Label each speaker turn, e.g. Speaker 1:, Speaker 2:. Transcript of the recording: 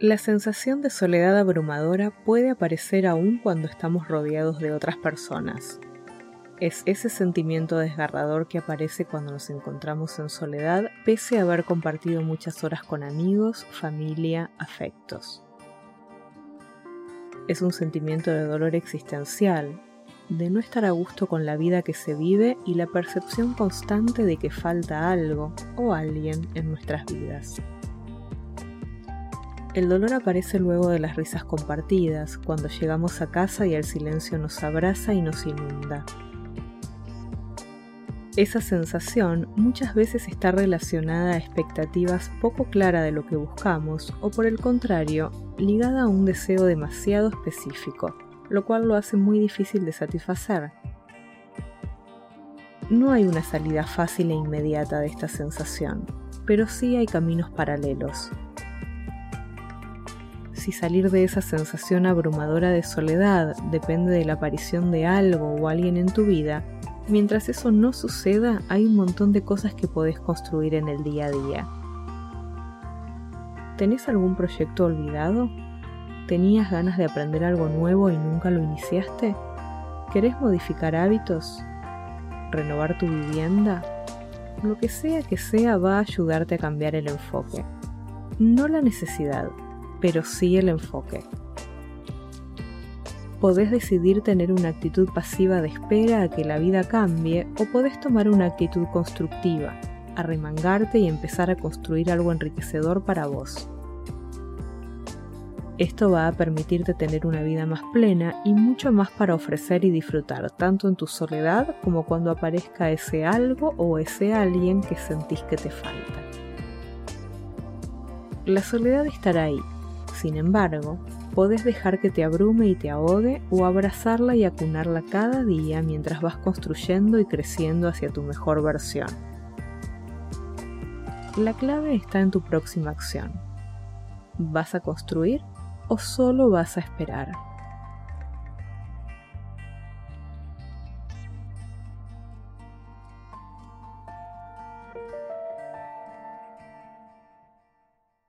Speaker 1: La sensación de soledad abrumadora puede aparecer aún cuando estamos rodeados de otras personas. Es ese sentimiento desgarrador que aparece cuando nos encontramos en soledad pese a haber compartido muchas horas con amigos, familia, afectos. Es un sentimiento de dolor existencial, de no estar a gusto con la vida que se vive y la percepción constante de que falta algo o alguien en nuestras vidas. El dolor aparece luego de las risas compartidas, cuando llegamos a casa y el silencio nos abraza y nos inunda. Esa sensación muchas veces está relacionada a expectativas poco claras de lo que buscamos o por el contrario, ligada a un deseo demasiado específico, lo cual lo hace muy difícil de satisfacer. No hay una salida fácil e inmediata de esta sensación, pero sí hay caminos paralelos si salir de esa sensación abrumadora de soledad depende de la aparición de algo o alguien en tu vida, mientras eso no suceda hay un montón de cosas que podés construir en el día a día. ¿Tenés algún proyecto olvidado? ¿Tenías ganas de aprender algo nuevo y nunca lo iniciaste? ¿Querés modificar hábitos? ¿Renovar tu vivienda? Lo que sea que sea va a ayudarte a cambiar el enfoque, no la necesidad pero sí el enfoque. Podés decidir tener una actitud pasiva de espera a que la vida cambie o podés tomar una actitud constructiva, arremangarte y empezar a construir algo enriquecedor para vos. Esto va a permitirte tener una vida más plena y mucho más para ofrecer y disfrutar, tanto en tu soledad como cuando aparezca ese algo o ese alguien que sentís que te falta. La soledad estará ahí, sin embargo, podés dejar que te abrume y te ahogue o abrazarla y acunarla cada día mientras vas construyendo y creciendo hacia tu mejor versión. La clave está en tu próxima acción. ¿Vas a construir o solo vas a esperar?